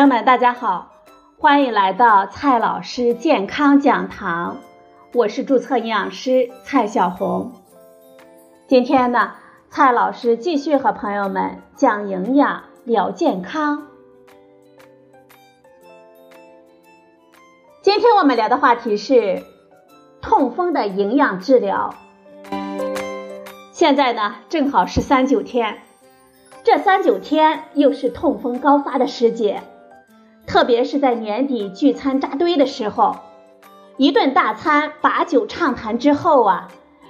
朋友们，大家好，欢迎来到蔡老师健康讲堂，我是注册营养师蔡小红。今天呢，蔡老师继续和朋友们讲营养、聊健康。今天我们聊的话题是痛风的营养治疗。现在呢，正好是三九天，这三九天又是痛风高发的时节。特别是在年底聚餐扎堆的时候，一顿大餐把酒畅谈之后啊，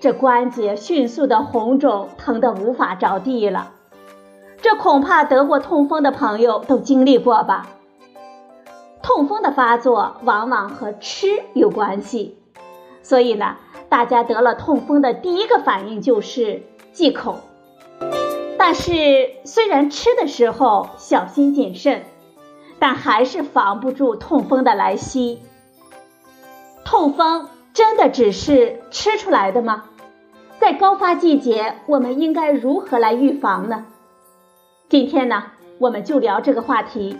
这关节迅速的红肿，疼得无法着地了。这恐怕得过痛风的朋友都经历过吧？痛风的发作往往和吃有关系，所以呢，大家得了痛风的第一个反应就是忌口。但是虽然吃的时候小心谨慎。但还是防不住痛风的来袭。痛风真的只是吃出来的吗？在高发季节，我们应该如何来预防呢？今天呢，我们就聊这个话题。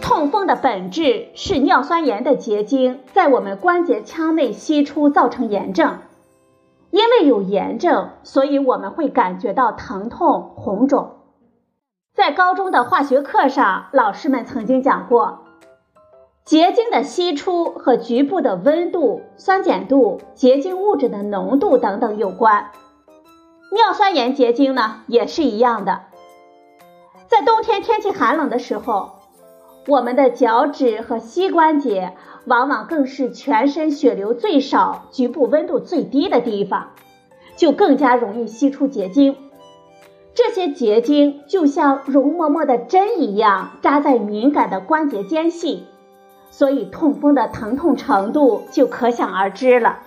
痛风的本质是尿酸盐的结晶在我们关节腔内析出，造成炎症。因为有炎症，所以我们会感觉到疼痛、红肿。在高中的化学课上，老师们曾经讲过，结晶的析出和局部的温度、酸碱度、结晶物质的浓度等等有关。尿酸盐结晶呢也是一样的。在冬天天气寒冷的时候，我们的脚趾和膝关节往往更是全身血流最少、局部温度最低的地方，就更加容易析出结晶。这些结晶就像容嬷嬷的针一样扎在敏感的关节间隙，所以痛风的疼痛程度就可想而知了。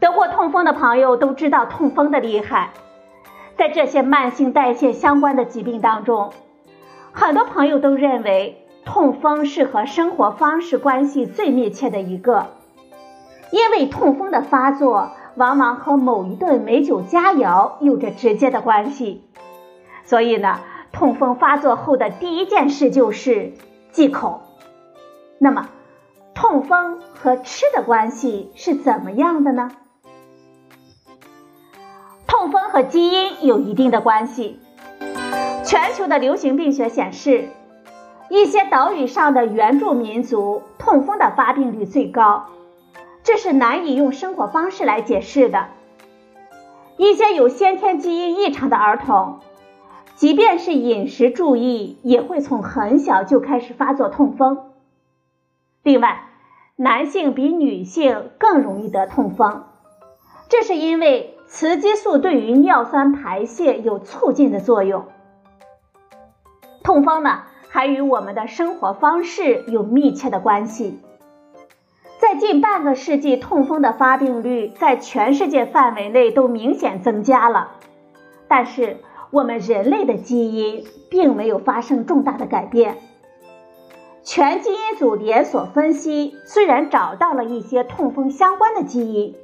得过痛风的朋友都知道痛风的厉害，在这些慢性代谢相关的疾病当中，很多朋友都认为痛风是和生活方式关系最密切的一个，因为痛风的发作。往往和某一顿美酒佳肴有着直接的关系，所以呢，痛风发作后的第一件事就是忌口。那么，痛风和吃的关系是怎么样的呢？痛风和基因有一定的关系。全球的流行病学显示，一些岛屿上的原住民族痛风的发病率最高。这是难以用生活方式来解释的。一些有先天基因异常的儿童，即便是饮食注意，也会从很小就开始发作痛风。另外，男性比女性更容易得痛风，这是因为雌激素对于尿酸排泄有促进的作用。痛风呢，还与我们的生活方式有密切的关系。在近半个世纪，痛风的发病率在全世界范围内都明显增加了，但是我们人类的基因并没有发生重大的改变。全基因组连锁分析虽然找到了一些痛风相关的基因，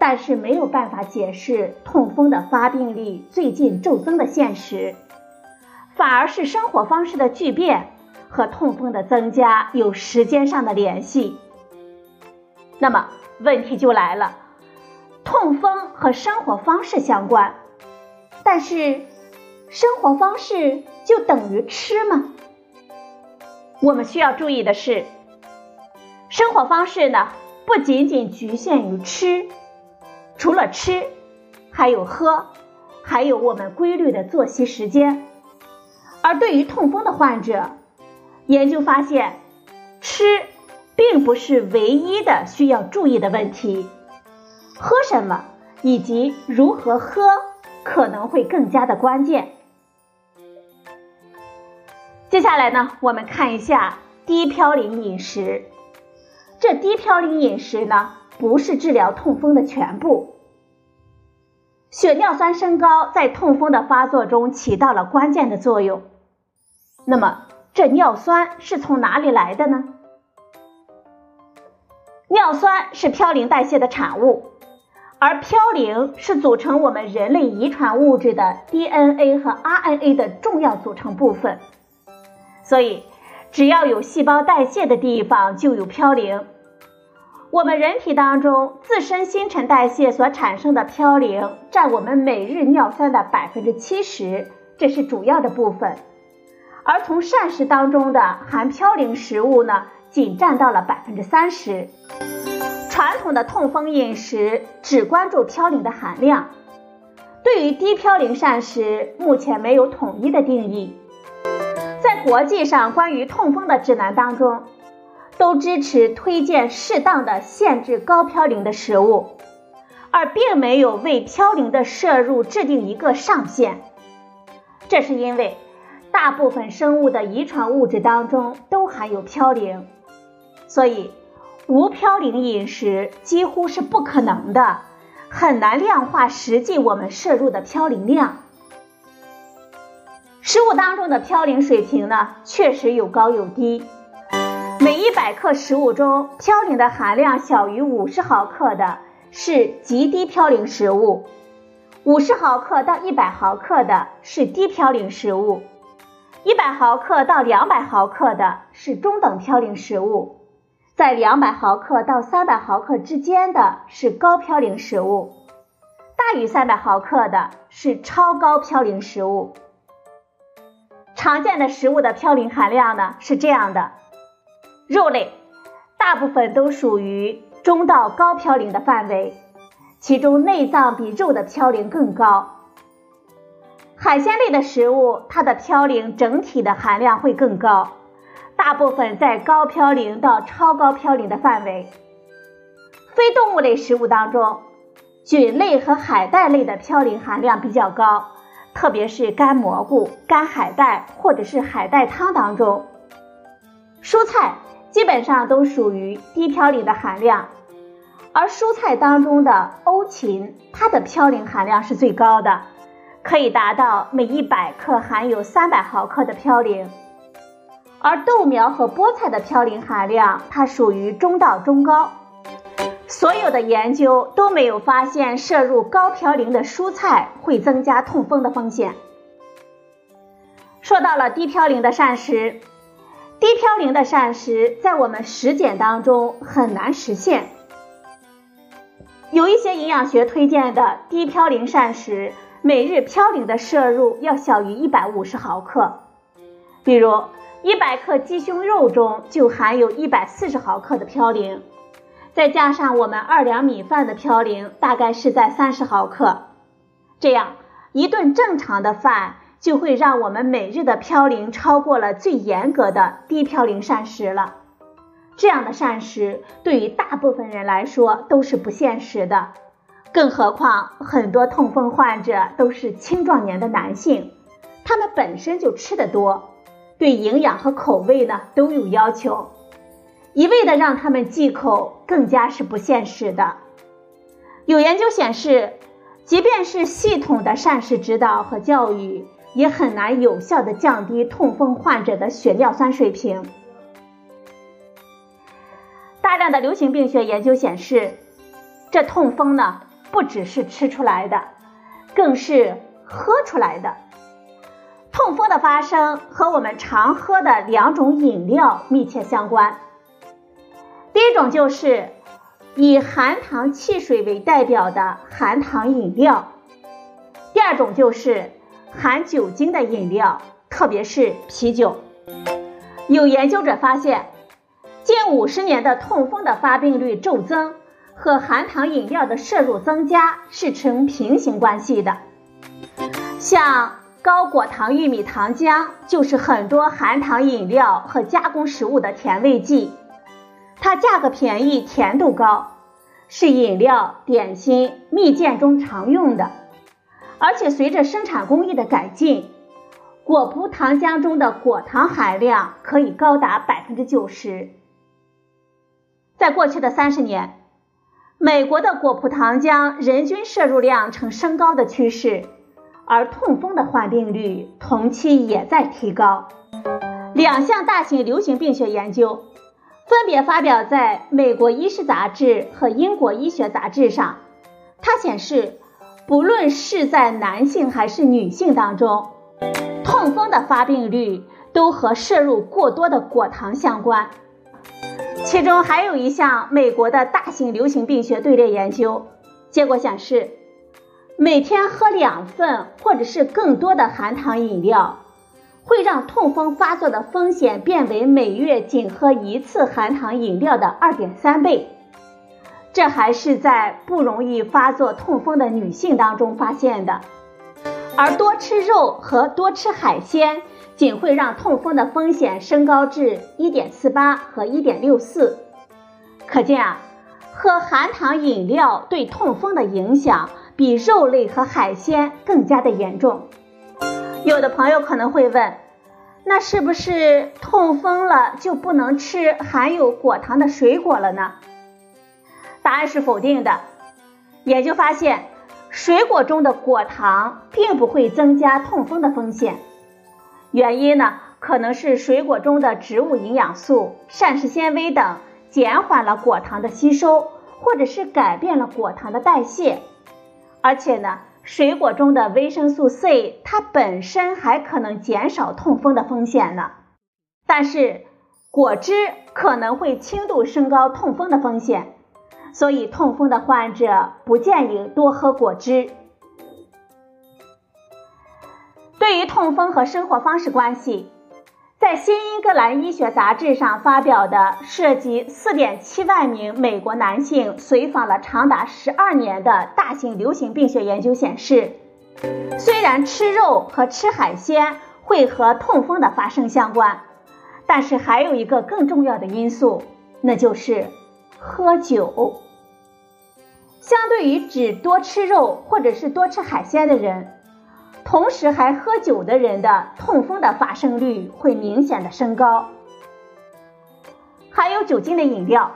但是没有办法解释痛风的发病率最近骤增的现实，反而是生活方式的巨变和痛风的增加有时间上的联系。那么问题就来了，痛风和生活方式相关，但是生活方式就等于吃吗？我们需要注意的是，生活方式呢不仅仅局限于吃，除了吃，还有喝，还有我们规律的作息时间。而对于痛风的患者，研究发现，吃。并不是唯一的需要注意的问题，喝什么以及如何喝可能会更加的关键。接下来呢，我们看一下低嘌呤饮食。这低嘌呤饮食呢，不是治疗痛风的全部。血尿酸升高在痛风的发作中起到了关键的作用。那么，这尿酸是从哪里来的呢？尿酸是嘌呤代谢的产物，而嘌呤是组成我们人类遗传物质的 DNA 和 RNA 的重要组成部分。所以，只要有细胞代谢的地方就有嘌呤。我们人体当中自身新陈代谢所产生的嘌呤占我们每日尿酸的百分之七十，这是主要的部分。而从膳食当中的含嘌呤食物呢，仅占到了百分之三十。传统的痛风饮食只关注嘌呤的含量，对于低嘌呤膳食目前没有统一的定义。在国际上关于痛风的指南当中，都支持推荐适当的限制高嘌呤的食物，而并没有为嘌呤的摄入制定一个上限。这是因为大部分生物的遗传物质当中都含有嘌呤，所以。无嘌呤饮食几乎是不可能的，很难量化实际我们摄入的嘌呤量。食物当中的嘌呤水平呢，确实有高有低。每一百克食物中嘌呤的含量小于五十毫克的是极低嘌呤食物，五十毫克到一百毫克的是低嘌呤食物，一百毫克到两百毫克的是中等嘌呤食物。在两百毫克到三百毫克之间的是高嘌呤食物，大于三百毫克的是超高嘌呤食物。常见的食物的嘌呤含量呢是这样的：肉类大部分都属于中到高嘌呤的范围，其中内脏比肉的嘌呤更高。海鲜类的食物，它的嘌呤整体的含量会更高。大部分在高嘌呤到超高嘌呤的范围。非动物类食物当中，菌类和海带类的嘌呤含量比较高，特别是干蘑菇、干海带或者是海带汤当中。蔬菜基本上都属于低嘌呤的含量，而蔬菜当中的欧芹，它的嘌呤含量是最高的，可以达到每一百克含有三百毫克的嘌呤。而豆苗和菠菜的嘌呤含量，它属于中到中高。所有的研究都没有发现摄入高嘌呤的蔬菜会增加痛风的风险。说到了低嘌呤的膳食，低嘌呤的膳食在我们实践当中很难实现。有一些营养学推荐的低嘌呤膳食，每日嘌呤的摄入要小于一百五十毫克，比如。一百克鸡胸肉中就含有一百四十毫克的嘌呤，再加上我们二两米饭的嘌呤大概是在三十毫克，这样一顿正常的饭就会让我们每日的嘌呤超过了最严格的低嘌呤膳食了。这样的膳食对于大部分人来说都是不现实的，更何况很多痛风患者都是青壮年的男性，他们本身就吃的多。对营养和口味呢都有要求，一味的让他们忌口更加是不现实的。有研究显示，即便是系统的膳食指导和教育，也很难有效的降低痛风患者的血尿酸水平。大量的流行病学研究显示，这痛风呢不只是吃出来的，更是喝出来的。痛风的发生和我们常喝的两种饮料密切相关。第一种就是以含糖汽水为代表的含糖饮料，第二种就是含酒精的饮料，特别是啤酒。有研究者发现，近五十年的痛风的发病率骤增和含糖饮料的摄入增加是成平行关系的，像。高果糖玉米糖浆就是很多含糖饮料和加工食物的甜味剂，它价格便宜，甜度高，是饮料、点心、蜜饯中常用的。而且随着生产工艺的改进，果葡糖浆中的果糖含量可以高达百分之九十。在过去的三十年，美国的果葡糖浆人均摄入量呈升高的趋势。而痛风的患病率同期也在提高，两项大型流行病学研究分别发表在美国医师杂志和英国医学杂志上，它显示，不论是在男性还是女性当中，痛风的发病率都和摄入过多的果糖相关。其中还有一项美国的大型流行病学队列研究，结果显示，每天喝两份或者是更多的含糖饮料，会让痛风发作的风险变为每月仅喝一次含糖饮料的二点三倍。这还是在不容易发作痛风的女性当中发现的，而多吃肉和多吃海鲜。仅会让痛风的风险升高至一点四八和一点六四，可见啊，喝含糖饮料对痛风的影响比肉类和海鲜更加的严重。有的朋友可能会问，那是不是痛风了就不能吃含有果糖的水果了呢？答案是否定的。研究发现，水果中的果糖并不会增加痛风的风险。原因呢，可能是水果中的植物营养素、膳食纤维等减缓了果糖的吸收，或者是改变了果糖的代谢。而且呢，水果中的维生素 C 它本身还可能减少痛风的风险呢。但是果汁可能会轻度升高痛风的风险，所以痛风的患者不建议多喝果汁。对于痛风和生活方式关系，在《新英格兰医学杂志》上发表的涉及4.7万名美国男性随访了长达12年的大型流行病学研究显示，虽然吃肉和吃海鲜会和痛风的发生相关，但是还有一个更重要的因素，那就是喝酒。相对于只多吃肉或者是多吃海鲜的人。同时还喝酒的人的痛风的发生率会明显的升高。含有酒精的饮料，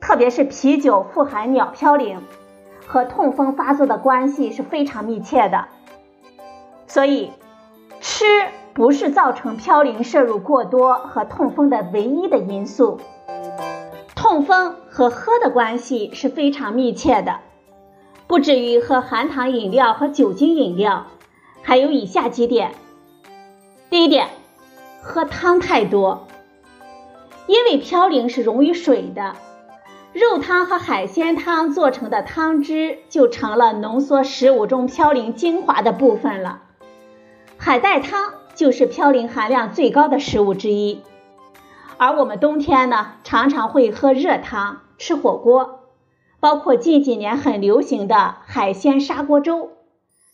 特别是啤酒富含鸟嘌呤，和痛风发作的关系是非常密切的。所以，吃不是造成嘌呤摄入过多和痛风的唯一的因素。痛风和喝的关系是非常密切的，不止于喝含糖饮料和酒精饮料。还有以下几点：第一点，喝汤太多，因为嘌呤是溶于水的，肉汤和海鲜汤做成的汤汁就成了浓缩食物中嘌呤精华的部分了。海带汤就是嘌呤含量最高的食物之一，而我们冬天呢，常常会喝热汤、吃火锅，包括近几年很流行的海鲜砂锅粥，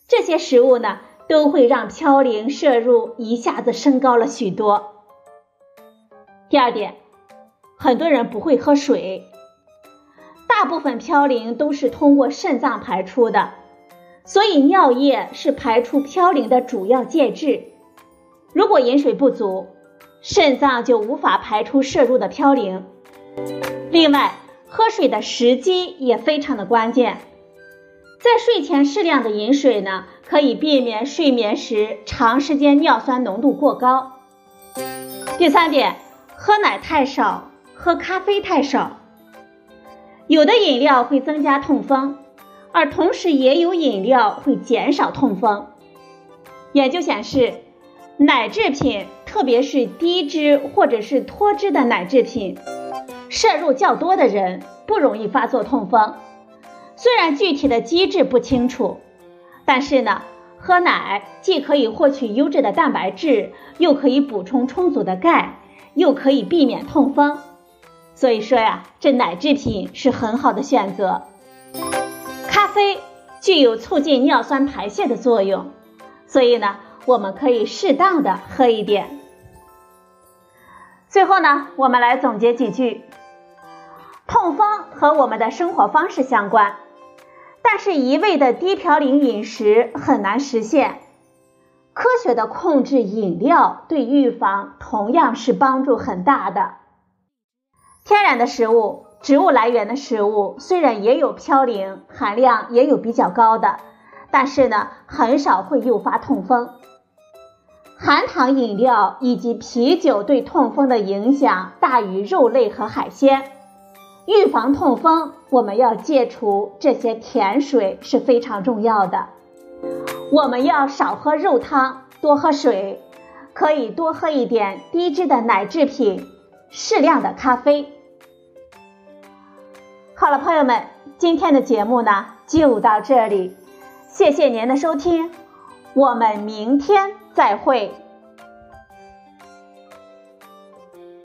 这些食物呢。都会让嘌呤摄入一下子升高了许多。第二点，很多人不会喝水，大部分嘌呤都是通过肾脏排出的，所以尿液是排出嘌呤的主要介质。如果饮水不足，肾脏就无法排出摄入的嘌呤。另外，喝水的时机也非常的关键。在睡前适量的饮水呢，可以避免睡眠时长时间尿酸浓度过高。第三点，喝奶太少，喝咖啡太少。有的饮料会增加痛风，而同时也有饮料会减少痛风。研究显示，奶制品，特别是低脂或者是脱脂的奶制品，摄入较多的人不容易发作痛风。虽然具体的机制不清楚，但是呢，喝奶既可以获取优质的蛋白质，又可以补充充足的钙，又可以避免痛风。所以说呀，这奶制品是很好的选择。咖啡具有促进尿酸排泄的作用，所以呢，我们可以适当的喝一点。最后呢，我们来总结几句：痛风和我们的生活方式相关。但是，一味的低嘌呤饮食很难实现。科学的控制饮料对预防同样是帮助很大的。天然的食物、植物来源的食物虽然也有嘌呤含量，也有比较高的，但是呢，很少会诱发痛风。含糖饮料以及啤酒对痛风的影响大于肉类和海鲜。预防痛风，我们要戒除这些甜水是非常重要的。我们要少喝肉汤，多喝水，可以多喝一点低脂的奶制品，适量的咖啡。好了，朋友们，今天的节目呢就到这里，谢谢您的收听，我们明天再会。